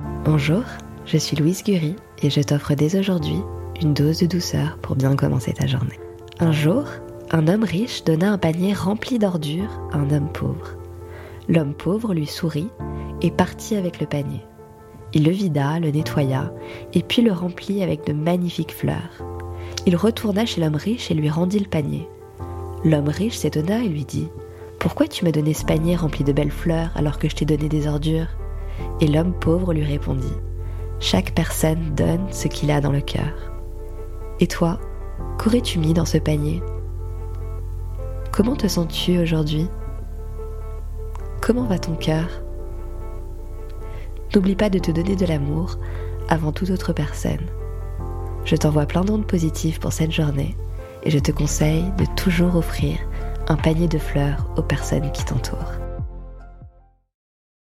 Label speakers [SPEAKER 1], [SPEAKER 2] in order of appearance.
[SPEAKER 1] Bonjour, je suis Louise Gury et je t'offre dès aujourd'hui une dose de douceur pour bien commencer ta journée. Un jour, un homme riche donna un panier rempli d'ordures à un homme pauvre. L'homme pauvre lui sourit et partit avec le panier. Il le vida, le nettoya et puis le remplit avec de magnifiques fleurs. Il retourna chez l'homme riche et lui rendit le panier. L'homme riche s'étonna et lui dit Pourquoi tu m'as donné ce panier rempli de belles fleurs alors que je t'ai donné des ordures? Et l'homme pauvre lui répondit Chaque personne donne ce qu'il a dans le cœur. Et toi, qu'aurais-tu mis dans ce panier? Comment te sens-tu aujourd'hui? Comment va ton cœur? N'oublie pas de te donner de l'amour avant toute autre personne. Je t'envoie plein d'ondes positives pour cette journée et je te conseille de toujours offrir un panier de fleurs aux personnes qui t'entourent.